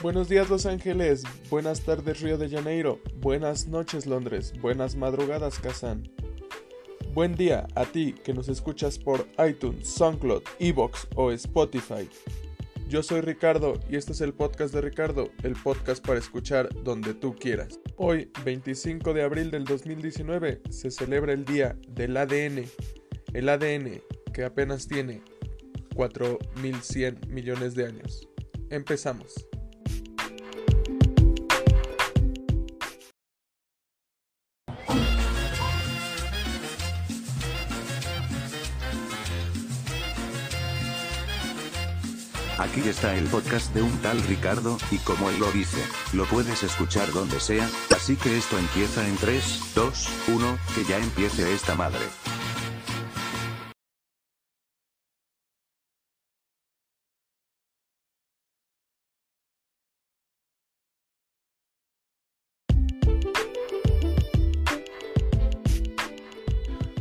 Buenos días Los Ángeles, buenas tardes Río de Janeiro, buenas noches Londres, buenas madrugadas Kazán. Buen día a ti que nos escuchas por iTunes, SoundCloud, Evox o Spotify. Yo soy Ricardo y este es el podcast de Ricardo, el podcast para escuchar donde tú quieras. Hoy, 25 de abril del 2019, se celebra el Día del ADN. El ADN que apenas tiene 4.100 millones de años. Empezamos. Aquí está el podcast de un tal Ricardo, y como él lo dice, lo puedes escuchar donde sea, así que esto empieza en 3, 2, 1, que ya empiece esta madre.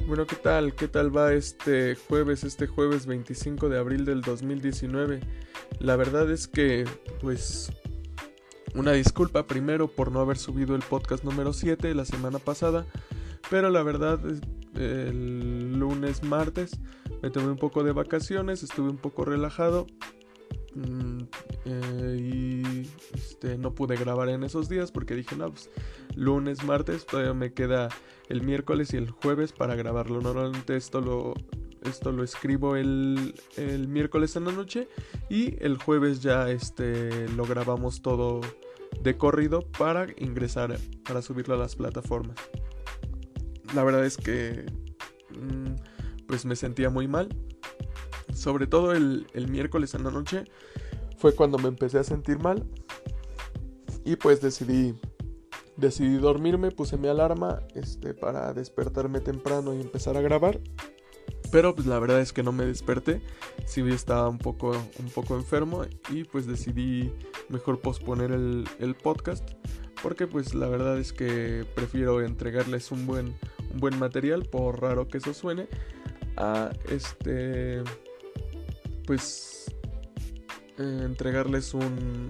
Bueno, ¿qué tal? ¿Qué tal va este jueves, este jueves 25 de abril del 2019? La verdad es que, pues, una disculpa primero por no haber subido el podcast número 7 la semana pasada, pero la verdad, el lunes, martes, me tomé un poco de vacaciones, estuve un poco relajado mm, eh, y este, no pude grabar en esos días porque dije, no, pues lunes, martes, todavía me queda el miércoles y el jueves para grabarlo. Normalmente esto lo, esto lo escribo el, el miércoles en la noche y el jueves ya este, lo grabamos todo de corrido para ingresar, para subirlo a las plataformas. La verdad es que mm, pues me sentía muy mal. Sobre todo el, el miércoles en la noche fue cuando me empecé a sentir mal. Y pues decidí decidí dormirme, puse mi alarma este, para despertarme temprano y empezar a grabar. Pero pues la verdad es que no me desperté, sí estaba un poco, un poco enfermo y pues decidí mejor posponer el, el, podcast porque pues la verdad es que prefiero entregarles un buen, un buen material, por raro que eso suene, a este pues eh, entregarles un,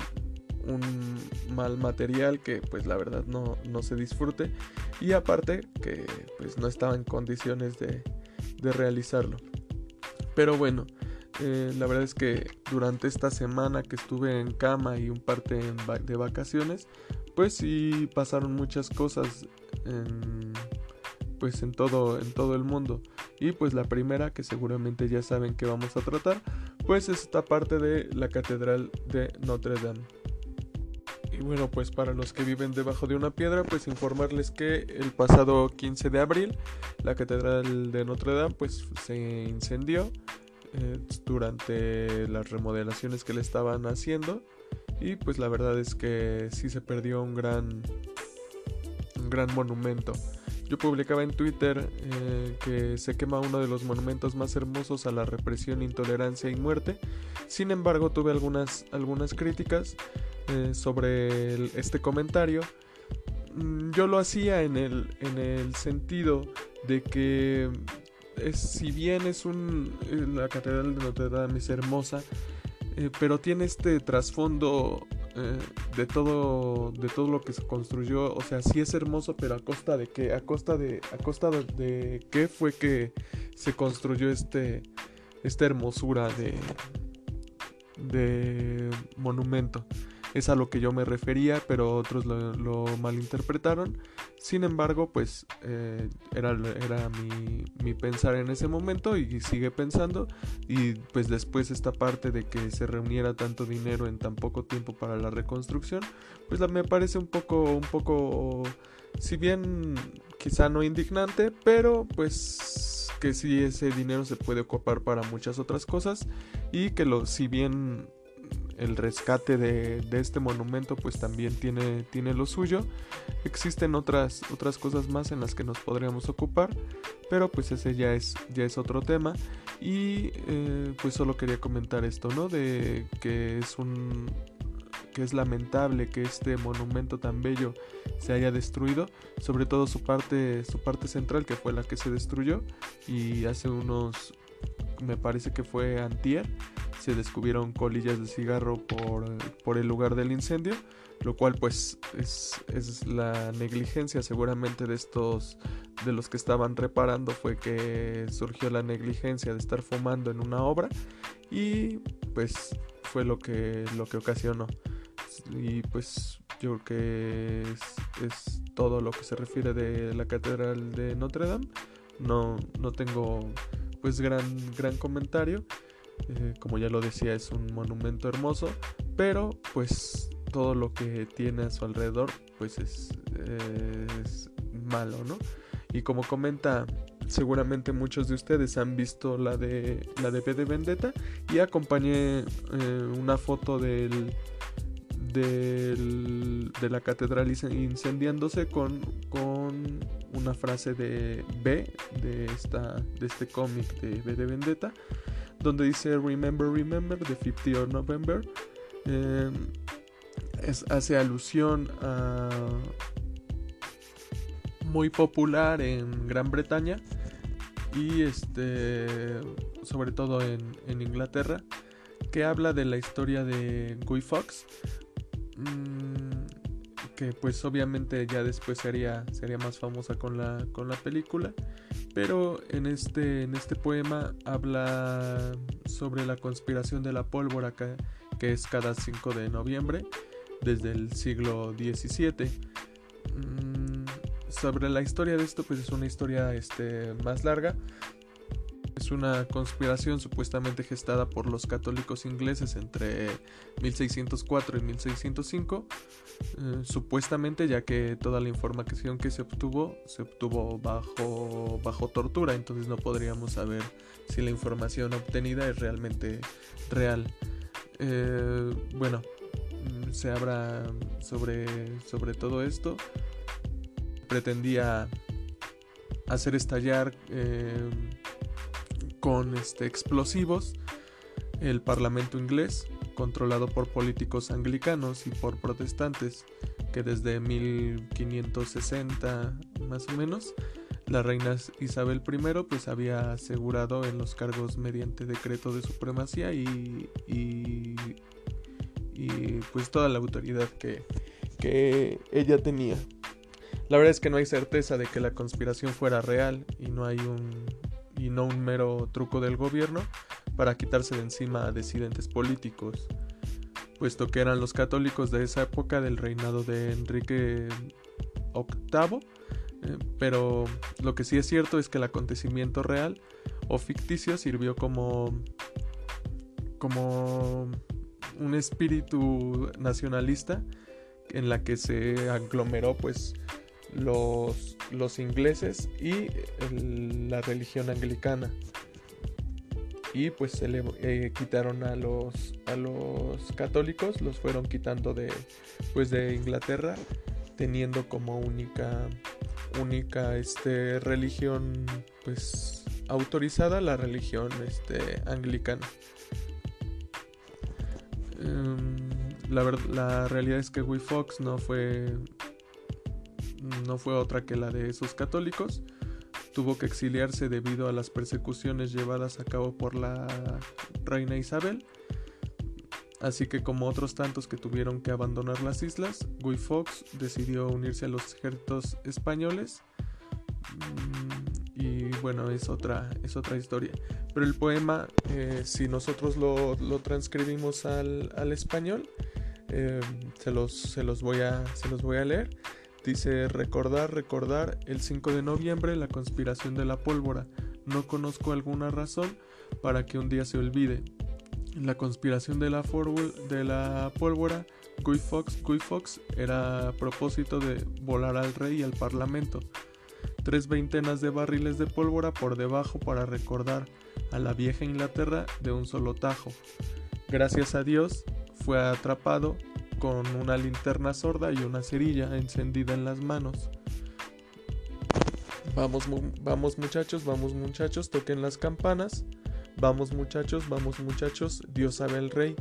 un mal material que pues la verdad no, no se disfrute. Y aparte que pues no estaba en condiciones de, de realizarlo. Pero bueno, eh, la verdad es que durante esta semana que estuve en cama y un parte de vacaciones, pues sí pasaron muchas cosas en, pues en todo, en todo el mundo. Y pues la primera, que seguramente ya saben que vamos a tratar, pues es esta parte de la Catedral de Notre Dame. Y bueno, pues para los que viven debajo de una piedra, pues informarles que el pasado 15 de abril la Catedral de Notre Dame pues se incendió eh, durante las remodelaciones que le estaban haciendo y pues la verdad es que sí se perdió un gran un gran monumento. Yo publicaba en Twitter eh, que se quema uno de los monumentos más hermosos a la represión, intolerancia y muerte. Sin embargo, tuve algunas, algunas críticas eh, sobre este comentario, mm, yo lo hacía en el, en el sentido de que si bien es un eh, la catedral de Notre Dame es hermosa, eh, pero tiene este trasfondo de todo de todo lo que se construyó, o sea, sí es hermoso, pero a costa de qué, a costa de a costa de qué fue que se construyó este esta hermosura de de monumento. Es a lo que yo me refería, pero otros lo, malinterpretaron. Sin embargo, pues eh, era, era mi, pensar en ese momento y sigue pensando. Y pues después esta parte de que se reuniera tanto dinero en tan poco tiempo para la reconstrucción, pues me parece un poco, un poco, si bien quizá no indignante, pero pues que sí ese dinero se puede ocupar para muchas otras cosas y que lo, si bien el rescate de, este monumento pues también tiene, tiene lo suyo. Existen otras, otras cosas más en las que nos podríamos ocupar, pero pues ese ya es, ya es otro tema. Y eh, pues solo quería comentar esto, ¿no? De que es un que es lamentable que este monumento tan bello se haya destruido, sobre todo su parte, su parte central que fue la que se destruyó y hace unos me parece que fue antier se descubrieron colillas de cigarro por, por el lugar del incendio, lo cual pues es, es, la negligencia seguramente de estos de los que estaban reparando fue que surgió la negligencia de estar fumando en una obra y pues fue lo que lo que ocasionó. Y pues yo creo que es, todo lo que se refiere de la catedral de Notre Dame. No, no tengo pues gran gran comentario. Eh, como ya lo decía es un monumento hermoso pero pues todo lo que tiene a su alrededor pues es, malo no y como comenta seguramente muchos de ustedes han visto la de la de B de Vendetta y acompañé eh, una foto del, del, de la catedral incendiándose con, con una frase de B de esta de este cómic de B de Vendetta donde dice Remember Remember the 50 of November eh, es, hace alusión a muy popular en Gran Bretaña y este sobre todo en, Inglaterra que habla de la historia de Guy Fox mm, que pues obviamente ya después sería, sería más famosa con la, con la película pero en este, en este poema habla sobre la conspiración de la pólvora que, es cada 5 de noviembre desde el siglo XVII sobre la historia de esto, pues es una historia este, más larga. Es una conspiración supuestamente gestada por los católicos ingleses entre 1604 y 1605, eh, supuestamente ya que toda la información que se obtuvo se obtuvo bajo, bajo tortura, entonces no podríamos saber si la información obtenida es realmente real. Eh, bueno, mm, se habla sobre, sobre todo esto pretendía hacer estallar eh, con este, explosivos el Parlamento inglés, controlado por políticos anglicanos y por protestantes, que desde 1560 más o menos, la reina Isabel I pues había asegurado en los cargos mediante decreto de supremacía y, y, pues toda la autoridad que, que ella tenía. La verdad es que no hay certeza de que la conspiración fuera real y no hay un y no un mero truco del gobierno para quitarse de encima a disidentes políticos, puesto que eran los católicos de esa época del reinado de Enrique VIII, eh, pero lo que sí es cierto es que el acontecimiento real o ficticio sirvió como como un espíritu nacionalista en la que se aglomeró pues los, los ingleses y la religión anglicana. Y pues se le eh, quitaron a los, a los católicos, los fueron quitando de, pues de Inglaterra, teniendo como única, única este, religión pues autorizada la religión este, anglicana. Em, la, la realidad es que Guy Fox no fue no fue otra que la de esos católicos. Tuvo que exiliarse debido a las persecuciones llevadas a cabo por la reina Isabel. Así que como otros tantos que tuvieron que abandonar las islas, Guy Fawkes decidió unirse a los ejércitos españoles. Mm, y bueno, es otra, es otra historia. Pero el poema, eh, si nosotros lo, transcribimos al, español, eh, se, los, se, los voy a, se los voy a leer. Dice, recordar, recordar, el 5 de noviembre la conspiración de la pólvora. No conozco alguna razón para que un día se olvide. La conspiración de la, de la pólvora, Guy Fox, Guy Fox era a propósito de volar al rey y al parlamento. Tres veintenas de barriles de pólvora por debajo para recordar a la vieja Inglaterra de un solo tajo. Gracias a Dios fue atrapado con una linterna sorda y una cerilla encendida en las manos. Vamos, vamos muchachos, vamos muchachos, toquen las campanas. Vamos muchachos, vamos muchachos, Dios sabe el rey.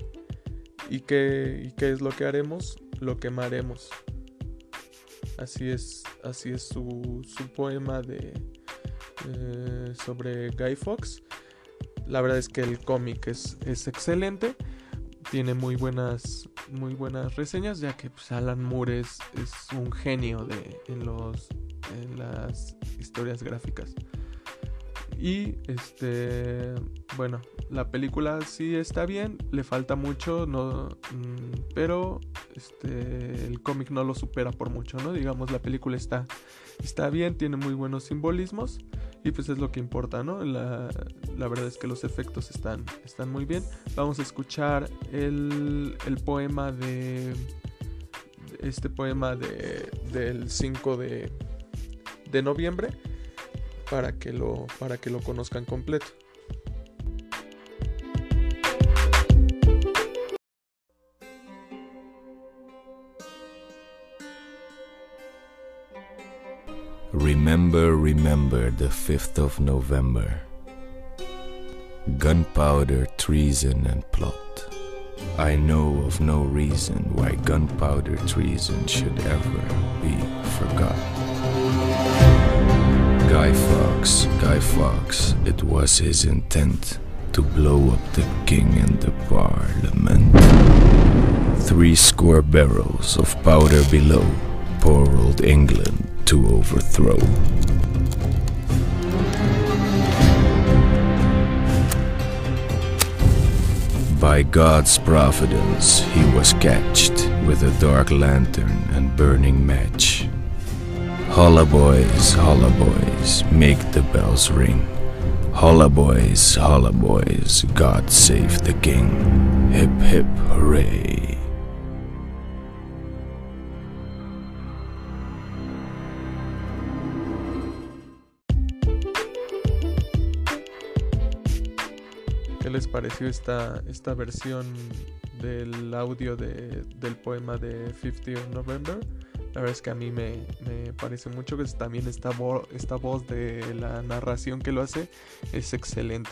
¿Y qué, qué es lo que haremos? Lo quemaremos. Así es, así es su, su poema de, eh, sobre Guy Fox. la verdad es que el cómic es, es excelente tiene muy buenas muy buenas reseñas ya que pues, Alan Moore es, es, un genio de en los en las historias gráficas. Y este bueno la película sí está bien le falta mucho no mm, pero este el cómic no lo supera por mucho no digamos la película está está bien tiene muy buenos simbolismos y pues es lo que importa, ¿no? La, verdad es que los efectos están, están muy bien. Vamos a escuchar el, poema de... Este poema de, del 5 de, de noviembre para que, lo, para que lo conozcan completo. Remember, remember the 5th of November. Gunpowder, treason, and plot. I know of no reason why gunpowder treason should ever be forgot. Guy Fawkes, Guy Fawkes, it was his intent to blow up the king and the parliament. Three score barrels of powder below poor old England to overthrow. By God's providence, he was catched with a dark lantern and burning match. Holla boys, holla boys, make the bells ring. Holla boys, holla boys, God save the king. Hip hip hooray. Les pareció esta, esta versión del audio de, del poema de 50 November. La verdad es que a mí me, parece mucho que también esta, esta voz de la narración que lo hace es excelente.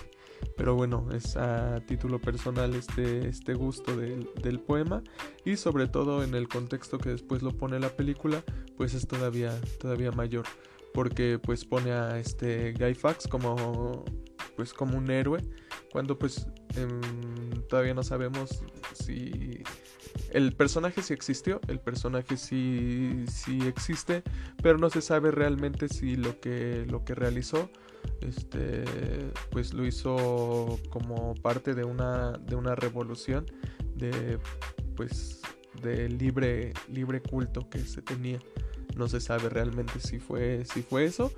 Pero bueno, es a título personal este, este gusto del, del, poema y sobre todo en el contexto que después lo pone la película, pues es todavía, todavía mayor. Porque pues pone a este Guy Fawkes como pues como un héroe cuando pues em, todavía no sabemos si el personaje sí existió, el personaje sí, sí existe, pero no se sabe realmente si lo que, lo que realizó este, pues lo hizo como parte de una, de una revolución de, pues, de libre, libre culto que se tenía. No se sabe realmente si fue, si fue eso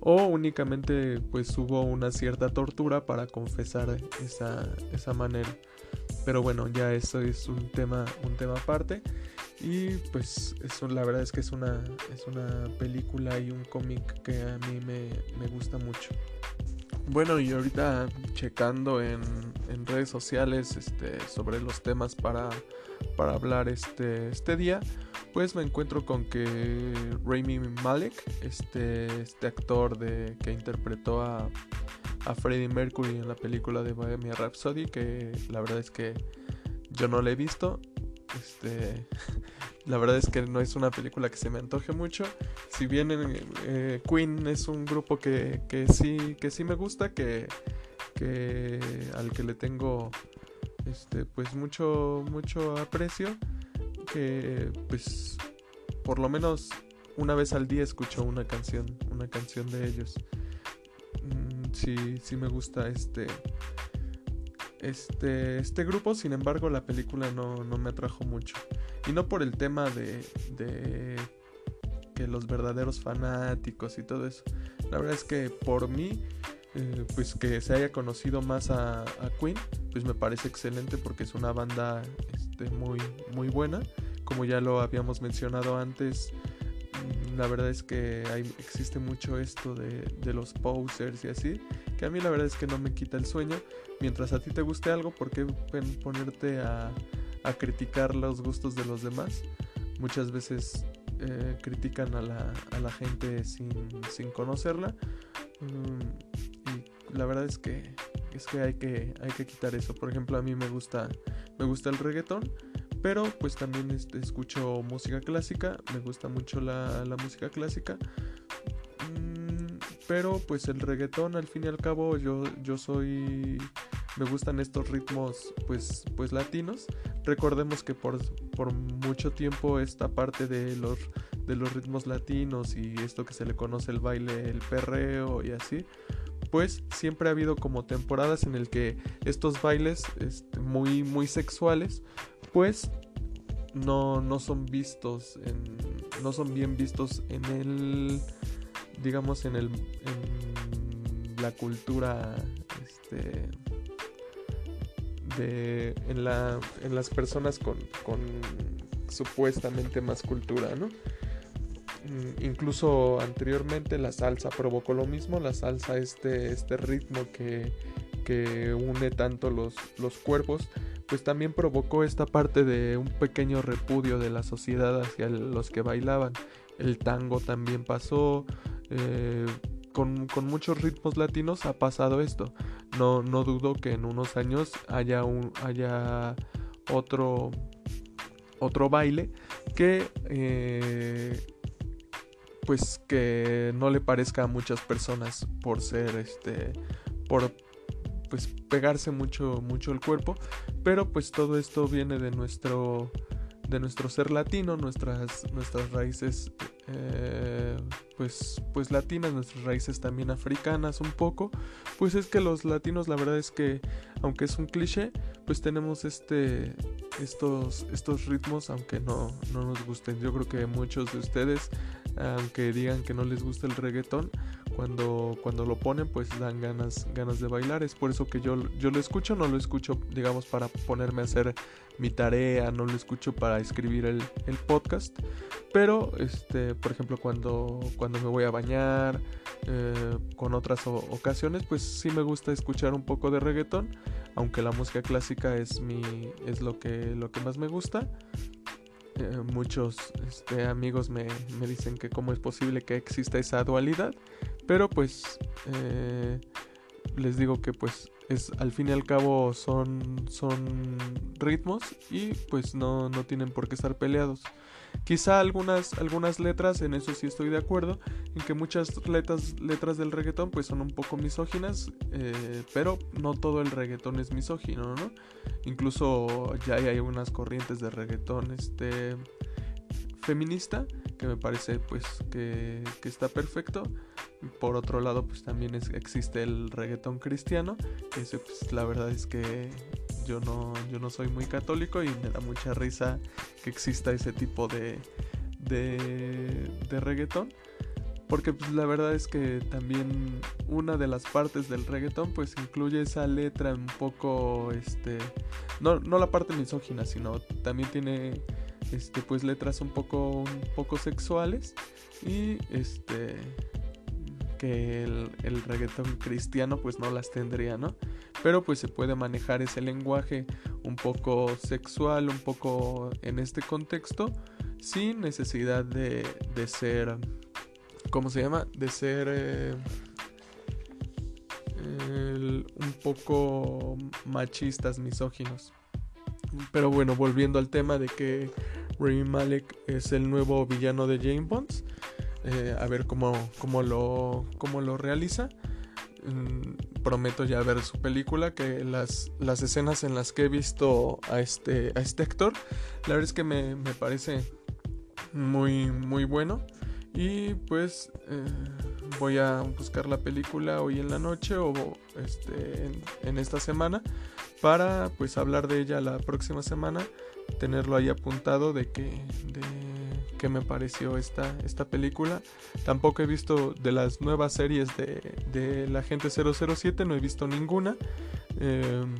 o únicamente pues hubo una cierta tortura para confesar esa, esa manera. Pero bueno, ya eso es un tema, un tema aparte. Y pues eso la verdad es que es una, es una película y un cómic que a mí me, me, gusta mucho. Bueno, y ahorita checando en, en redes sociales este, sobre los temas para, para hablar este, este día, pues me encuentro con que Rami Malek, este, este actor de, que interpretó a, Freddie Mercury en la película de Bohemia Rhapsody, que la verdad es que yo no la he visto. Este, la verdad es que no es una película que se me antoje mucho. Si bien eh, Queen es un grupo que, que, sí, que sí me gusta, que, que al que le tengo este, pues mucho, mucho aprecio que pues por lo menos una vez al día escucho una canción, una canción de ellos. Mm, sí, sí me gusta este, este, este grupo, sin embargo la película no, no me atrajo mucho. Y no por el tema de, de que los verdaderos fanáticos y todo eso. La verdad es que por mí, eh, pues que se haya conocido más a, a, Queen, pues me parece excelente porque es una banda este, muy, muy buena como ya lo habíamos mencionado antes, mm, la verdad es que existe mucho esto de, los posers y así, que a mí la verdad es que no me quita el sueño. Mientras a ti te guste algo, ¿por qué ponerte a, criticar los gustos de los demás? Muchas veces eh, critican a la, gente sin, conocerla. Mm, y la verdad es que, es que hay que hay que quitar eso. Por ejemplo, a mí me gusta, me gusta el reggaetón pero pues también este, escucho música clásica, me gusta mucho la, música clásica. Mm, pero pues el reggaetón al fin y al cabo yo, yo soy me gustan estos ritmos pues, pues latinos. Recordemos que por, por mucho tiempo esta parte de los, de los ritmos latinos y esto que se le conoce el baile, el perreo y así, pues siempre ha habido como temporadas en el que estos bailes este, muy, muy sexuales, pues no, no son vistos, en, no son bien vistos en el, digamos, en el, en la cultura, este, de, en, la, en las personas con, con supuestamente más cultura, ¿no? Mm, incluso anteriormente la salsa provocó lo mismo, la salsa este, este ritmo que, que une tanto los, los cuerpos, pues también provocó esta parte de un pequeño repudio de la sociedad hacia los que bailaban. El tango también pasó, eh, con, con, muchos ritmos latinos ha pasado esto. No, no dudo que en unos años haya, un, haya otro, otro baile que eh, pues que no le parezca a muchas personas por ser este por pues pegarse mucho mucho el cuerpo pero pues todo esto viene de nuestro de nuestro ser latino nuestras nuestras raíces eh, pues pues latinas nuestras raíces también africanas un poco. Pues es que los latinos la verdad es que aunque es un cliché pues tenemos este estos estos ritmos aunque no no nos gusten. Yo creo que muchos de ustedes aunque digan que no les gusta el reggaetón, cuando, cuando lo ponen pues dan ganas, ganas de bailar. Es por eso que yo, yo lo escucho, no lo escucho digamos para ponerme a hacer mi tarea, no lo escucho para escribir el, podcast. Pero, este, por ejemplo, cuando, cuando me voy a bañar, eh, con otras ocasiones, pues sí me gusta escuchar un poco de reggaetón. Aunque la música clásica es, mi, es lo, que, lo que más me gusta. Eh, muchos este, amigos me, dicen que cómo es posible que exista esa dualidad, pero pues eh, les digo que pues es al fin y al cabo son, son ritmos y pues no, no tienen por qué estar peleados. Quizá algunas, algunas letras, en eso sí estoy de acuerdo, en que muchas letras, letras del reggaetón pues son un poco misóginas, eh, pero no todo el reggaetón es misógino, ¿no? Incluso ya hay algunas corrientes de reggaetón este, feminista, que me parece pues que, está perfecto. Por otro lado pues también existe el reggaetón cristiano, que pues, la verdad es que yo no, yo no soy muy católico y me da mucha risa que exista ese tipo de, de, de reggaetón. Porque pues, la verdad es que también una de las partes del reggaetón pues incluye esa letra un poco, este, no, no la parte misógina, sino también tiene, este, pues letras un poco, un poco sexuales y este, que el, el reggaetón cristiano pues no las tendría, ¿no? pero pues se puede manejar ese lenguaje un poco sexual, un poco en este contexto, sin necesidad de, de ser, ¿cómo se llama? De ser eh, un poco machistas, misóginos. Pero bueno, volviendo al tema de que Rami Malek es el nuevo villano de James Bond, eh, a ver cómo, cómo, lo, cómo lo realiza. Mm, prometo ya ver su película, que las, las escenas en las que he visto a este, a este actor, la verdad es que me, parece muy, muy bueno. Y pues eh, voy a buscar la película hoy en la noche o este, en, esta semana para pues hablar de ella la próxima semana, tenerlo ahí apuntado de que qué me pareció esta, esta película. Tampoco he visto de las nuevas series de, de la gente 007, no he visto ninguna. Em,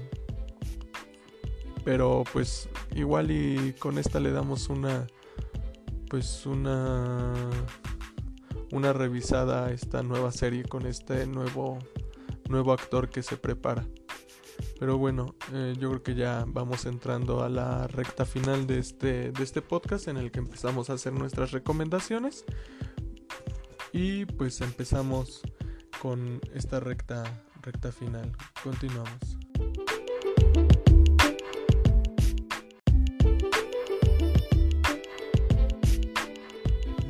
pero pues igual y con esta le damos una pues una una revisada a esta nueva serie con este nuevo nuevo actor que se prepara. Pero bueno, eh, yo creo que ya vamos entrando a la recta final de este, de este podcast en el que empezamos a hacer nuestras recomendaciones. Y pues empezamos con esta recta, recta final. Continuamos.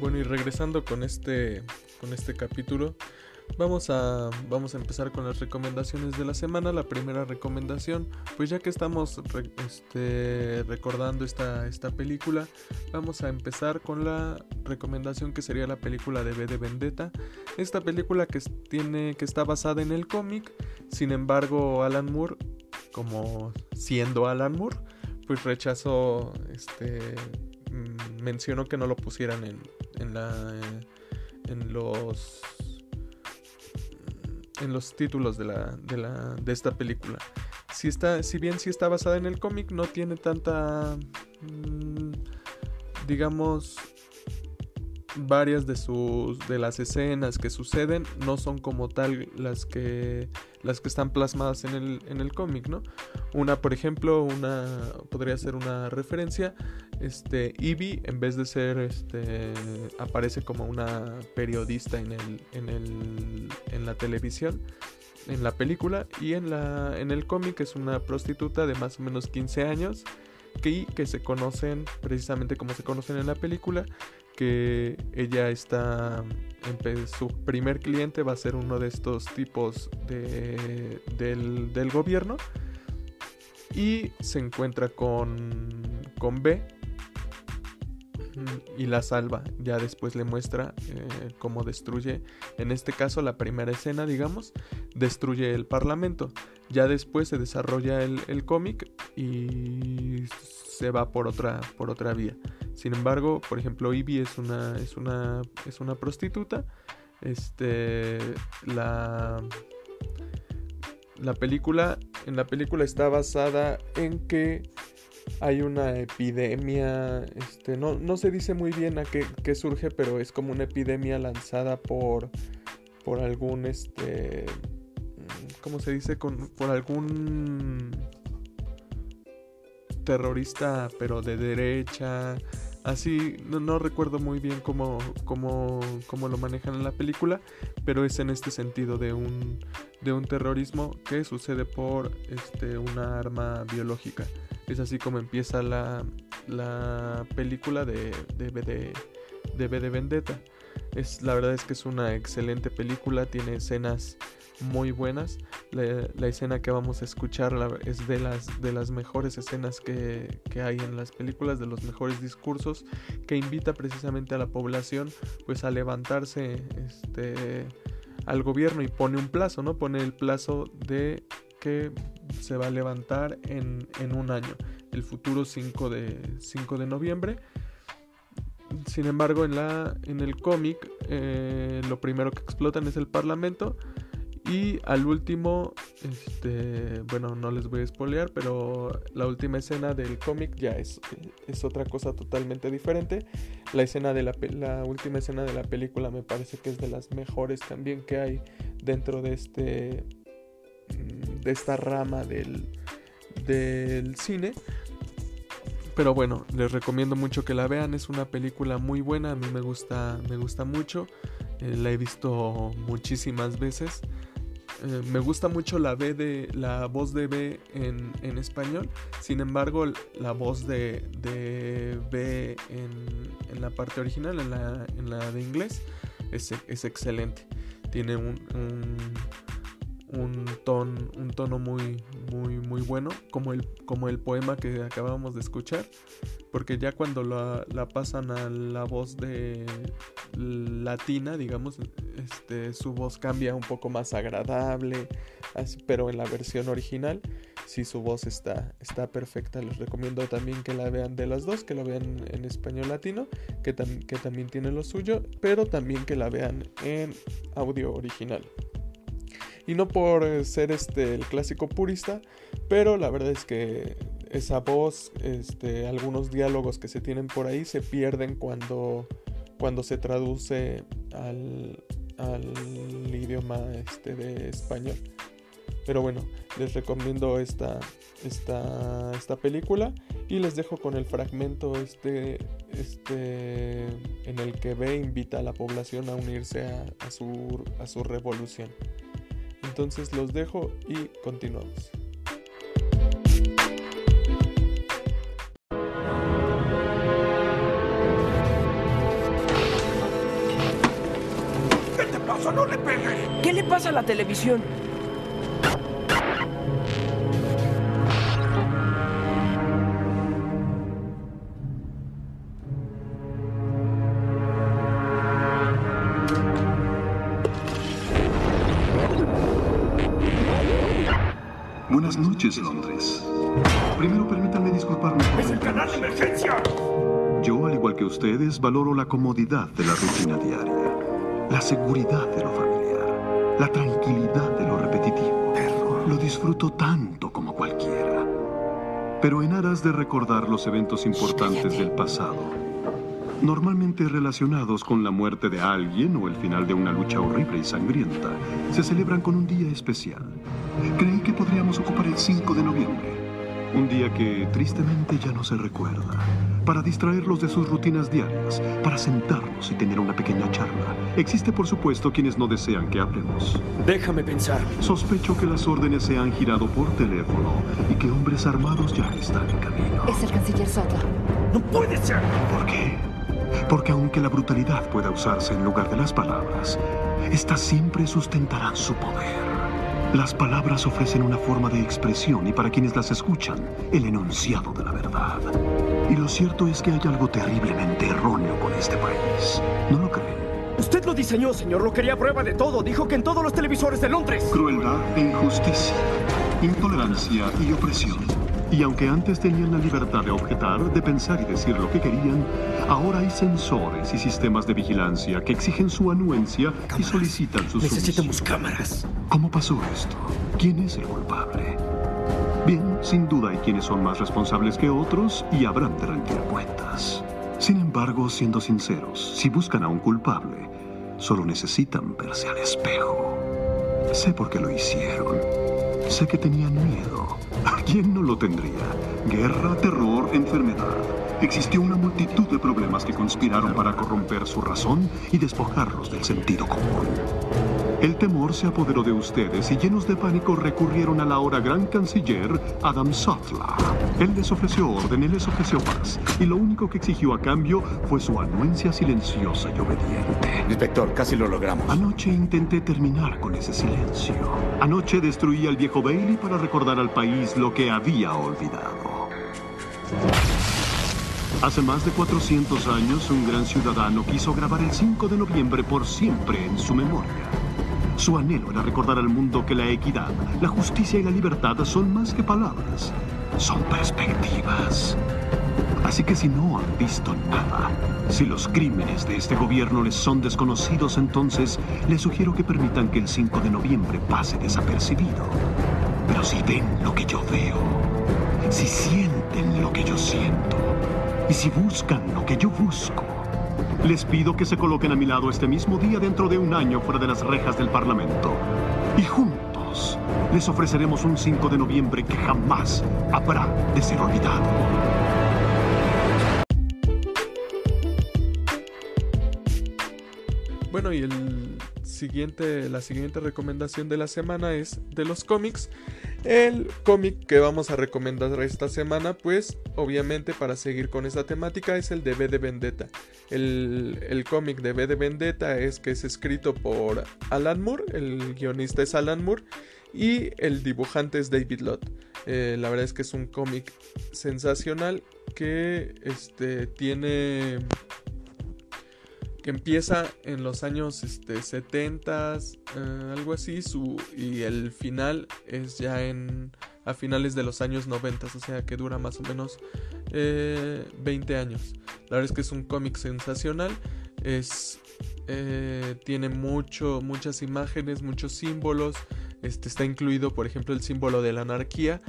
Bueno, y regresando con este, con este capítulo, Vamos a, vamos a empezar con las recomendaciones de la semana. La primera recomendación, pues ya que estamos este, recordando esta, esta película, vamos a empezar con la recomendación que sería la película de B de Vendetta. Esta película que, tiene, que está basada en el cómic, sin embargo Alan Moore, como siendo Alan Moore, pues rechazó, este, mm, mencionó que no lo pusieran en, en, la, en los en los títulos de, la, de, la, de esta película. Si, está, si bien si está basada en el cómic, no tiene tanta, mm, digamos, varias de sus de las escenas que suceden no son como tal las que las que están plasmadas en el, en el cómic, ¿no? Una, por ejemplo, una podría ser una referencia, este Ivy en vez de ser este aparece como una periodista en el en el en la televisión en la película y en la en el cómic es una prostituta de más o menos 15 años que, que se conocen precisamente como se conocen en la película que ella está su primer cliente va a ser uno de estos tipos de, del, del, gobierno y se encuentra con, con B y la salva. Ya después le muestra eh, cómo destruye en este caso la primera escena digamos destruye el parlamento. Ya después se desarrolla el, el cómic y se va por otra por otra vía sin embargo, por ejemplo, Ivy es una, es una, es una prostituta. Este, la, la película, en la película está basada en que hay una epidemia, este, no, no se dice muy bien a qué, qué, surge, pero es como una epidemia lanzada por, por algún, este, ¿cómo se dice? Con, por algún terrorista, pero de derecha, Así, no, recuerdo muy bien cómo, cómo, cómo, lo manejan en la película, pero es en este sentido de un, de un terrorismo que sucede por este, una arma biológica. Es así como empieza la, la película de, de, de, de, de Vendetta. Es, la verdad es que es una excelente película, tiene escenas muy buenas. La, escena que vamos a escuchar es de las, de las mejores escenas que, hay en las películas, de los mejores discursos, que invita precisamente a la población pues a levantarse este, al gobierno y pone un plazo, ¿no? Pone el plazo de que se va a levantar en, un año, el futuro 5 de, 5 de noviembre. Sin embargo, en, la, en el cómic, eh, lo primero que explotan es el parlamento y al último, este, bueno, no les voy a spoilear, pero la última escena del cómic ya es, es otra cosa totalmente diferente. La escena de la, la última escena de la película me parece que es de las mejores también que hay dentro de este mm, de esta rama del, del cine. Pero bueno, les recomiendo mucho que la vean, es una película muy buena, a mí me gusta, me gusta mucho, eh, la he visto muchísimas veces. Eh, me gusta mucho la B de la voz de B en, español. Sin embargo, la voz de, de B en, la parte original, en la, en la de inglés, es, es excelente. Tiene un, un, ton, un tono muy, muy, muy bueno, como el, como el poema que acabamos de escuchar. Porque ya cuando la, la pasan a la voz de latina, digamos, este, su voz cambia un poco más agradable, pero en la versión original si su voz está, está perfecta. Les recomiendo también que la vean de las dos, que la vean en español latino, que, que también tiene lo suyo, pero también que la vean en audio original. Y no por ser este el clásico purista, pero la verdad es que esa voz, este, algunos diálogos que se tienen por ahí se pierden cuando, cuando se traduce al, idioma este de español. Pero bueno, les recomiendo esta, esta, esta película y les dejo con el fragmento este, este en el que B invita a la población a unirse a, su, a su revolución. Entonces los dejo y continuamos. Pasa en la televisión. Buenas noches, Londres. Primero permítanme disculparme. ¡Es el canal de emergencia! Yo, al igual que ustedes, valoro la comodidad de la rutina diaria, la seguridad de lo familiar, la tranquilidad de lo repetitivo. Lo disfruto tanto como cualquiera. Pero en aras de recordar los eventos importantes del pasado, normalmente relacionados con la muerte de alguien o el final de una lucha horrible y sangrienta, se celebran con un día especial. Creí que podríamos ocupar el 5 de noviembre, un día que tristemente ya no se recuerda, para distraerlos de sus rutinas diarias, para sentarnos y tener una pequeña charla. Existe, por supuesto, quienes no desean que hablemos. Déjame pensar. Sospecho que las órdenes se han girado por teléfono y que hombres armados ya están en camino. Es el canciller Sotla. ¡No puede ser! ¿Por qué? Porque aunque la brutalidad pueda usarse en lugar de las palabras, estas siempre sustentarán su poder. Las palabras ofrecen una forma de expresión y para quienes las escuchan, el enunciado de la verdad. Y lo cierto es que hay algo terriblemente erróneo con este país. ¿No lo creen? Usted lo diseñó, señor. Lo quería prueba de todo. Dijo que en todos los televisores de Londres. Crueldad e injusticia, intolerancia y opresión. Y aunque antes tenían la libertad de objetar, de pensar y decir lo que querían, ahora hay sensores y sistemas de vigilancia que exigen su anuencia y solicitan su Necesitamos sumisión. cámaras. ¿Cómo pasó esto? ¿Quién es el culpable? Bien, sin duda hay quienes son más responsables que otros y habrán de rendir cuentas. Sin embargo, siendo sinceros, si buscan a un culpable, solo necesitan verse al espejo. Sé por qué lo hicieron. Sé que tenían miedo. ¿A quién no lo tendría? Guerra, terror, enfermedad. Existió una multitud de problemas que conspiraron para corromper su razón y despojarlos del sentido común. El temor se apoderó de ustedes y llenos de pánico recurrieron al ahora gran canciller Adam Sutler. Él les ofreció orden, él les ofreció paz. Y lo único que exigió a cambio fue su anuencia silenciosa y obediente. Inspector, casi lo logramos. Anoche intenté terminar con ese silencio. Anoche destruí al viejo Bailey para recordar al país lo que había olvidado. Hace más de 400 años, un gran ciudadano quiso grabar el 5 de noviembre por siempre en su memoria. Su anhelo era recordar al mundo que la equidad, la justicia y la libertad son más que palabras, son perspectivas. Así que si no han visto nada, si los crímenes de este gobierno les son desconocidos, entonces les sugiero que permitan que el 5 de noviembre pase desapercibido. Pero si ven lo que yo veo, si sienten lo que yo siento, y si buscan lo que yo busco, les pido que se coloquen a mi lado este mismo día dentro de un año fuera de las rejas del Parlamento. Y juntos les ofreceremos un 5 de noviembre que jamás habrá de ser olvidado. Bueno, y el siguiente, la siguiente recomendación de la semana es de los cómics. El cómic que vamos a recomendar esta semana, pues obviamente para seguir con esta temática, es el de V de Vendetta. El, el cómic de V de Vendetta es que es escrito por Alan Moore, el guionista es Alan Moore y el dibujante es David Lott. Eh, la verdad es que es un cómic sensacional que este, tiene empieza en los años este, 70, eh, algo así, su, y el final es ya en a finales de los años 90, o sea que dura más o menos eh, 20 años. La verdad es que es un cómic sensacional, es, eh, tiene mucho, muchas imágenes, muchos símbolos, este, está incluido por ejemplo el símbolo de la anarquía,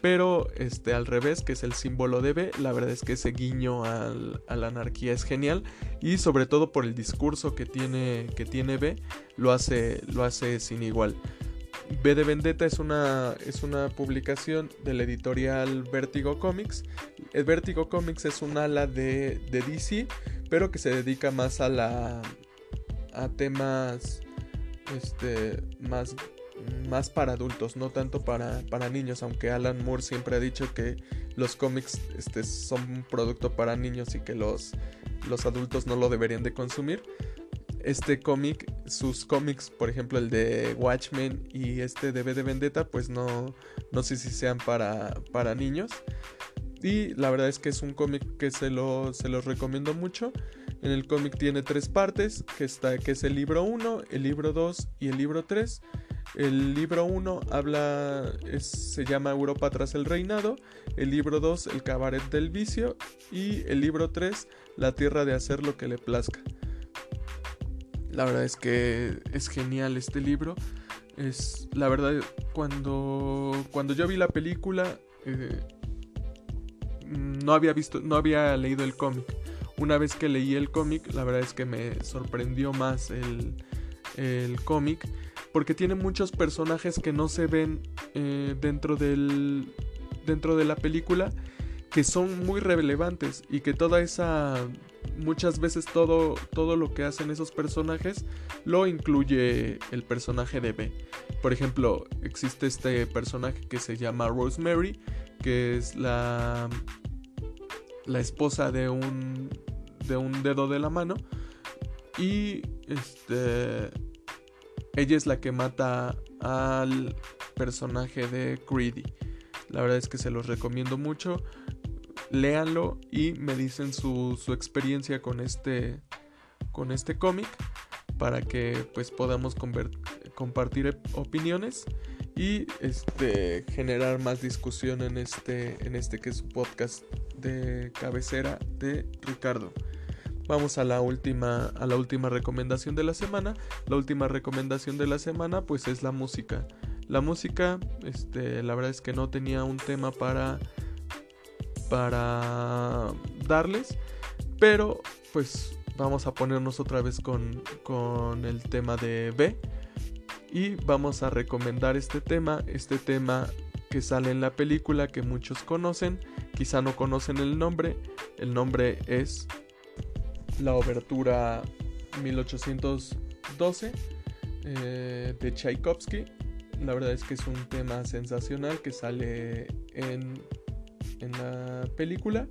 pero este, al revés, que es el símbolo de B, la verdad es que ese guiño a la anarquía es genial y sobre todo por el discurso que tiene, que tiene B, lo hace, lo hace sin igual. B de Vendetta es una, es una publicación del editorial Vertigo Comics. El Vertigo Comics es un ala de, de DC, pero que se dedica más a la a temas este más más para adultos, no tanto para, para niños, aunque Alan Moore siempre ha dicho que los cómics este, son un producto para niños y que los, los adultos no lo deberían de consumir. este cómic, sus cómics, por ejemplo el de Watchmen y este de B de Vendetta, pues no, no sé si sean para, para niños. Y la verdad es que es un cómic que se, lo, se los recomiendo mucho. En el cómic tiene tres partes, que, está, que es el libro 1, el libro 2 y el libro 3. El libro 1 habla, se llama Europa tras el reinado, el libro 2 El cabaret del vicio y el libro 3 La tierra de hacer lo que le plazca. La verdad es que es genial este libro. Es la verdad cuando cuando yo vi la película eh, no había visto no había leído el cómic. Una vez que leí el cómic, la verdad es que me sorprendió más el, el cómic porque tiene muchos personajes que no se ven eh, dentro del dentro de la película que son muy relevantes y que toda esa muchas veces todo todo lo que hacen esos personajes lo incluye el personaje de B. Por ejemplo, existe este personaje que se llama Rosemary, que es la la esposa de un de un dedo de la mano y este ella es la que mata al personaje de Greedy. La verdad es que se los recomiendo mucho. Léanlo y me dicen su, experiencia con este, con este cómic para que pues podamos compartir opiniones y este generar más discusión en este en este que es podcast de cabecera de Ricardo. Vamos a la última a la última recomendación de la semana. La última recomendación de la semana pues es la música. La música, este, la verdad es que no tenía un tema para para darles, pero pues vamos a ponernos otra vez con, con el tema de B y vamos a recomendar este tema, este tema que sale en la película que muchos conocen, quizá no conocen el nombre, el nombre es la obertura 1812 eh, de Tchaikovsky. La verdad es que es un tema sensacional que sale en, en la película.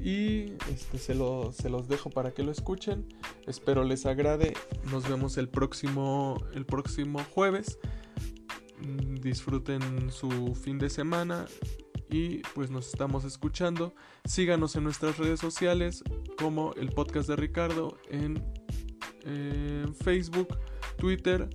Y este, se, se los dejo para que lo escuchen. Espero les agrade. Nos vemos el próximo, el próximo jueves. Mm, disfruten su fin de semana y pues nos estamos escuchando. Síganos en nuestras redes sociales como el podcast de Ricardo en, Facebook, Twitter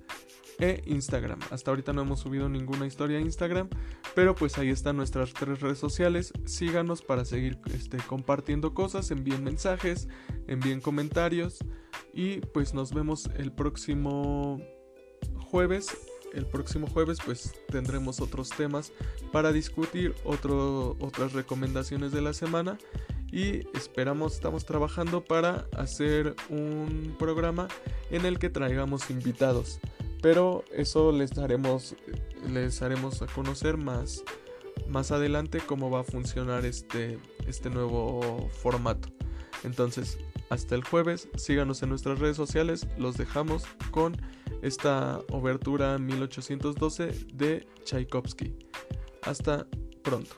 e Instagram. Hasta ahorita no hemos subido ninguna historia a Instagram, pero pues ahí están nuestras tres redes sociales. Síganos para seguir este, compartiendo cosas, envíen mensajes, envíen comentarios y pues nos vemos el próximo jueves el próximo jueves pues tendremos otros temas para discutir, otras recomendaciones de la semana y esperamos, estamos trabajando para hacer un programa en el que traigamos invitados. Pero eso les daremos, les haremos a conocer más, más adelante cómo va a funcionar este, este nuevo formato. Entonces, hasta el jueves, síganos en nuestras redes sociales, los dejamos con esta obertura 1812 de Tchaikovsky. Hasta pronto.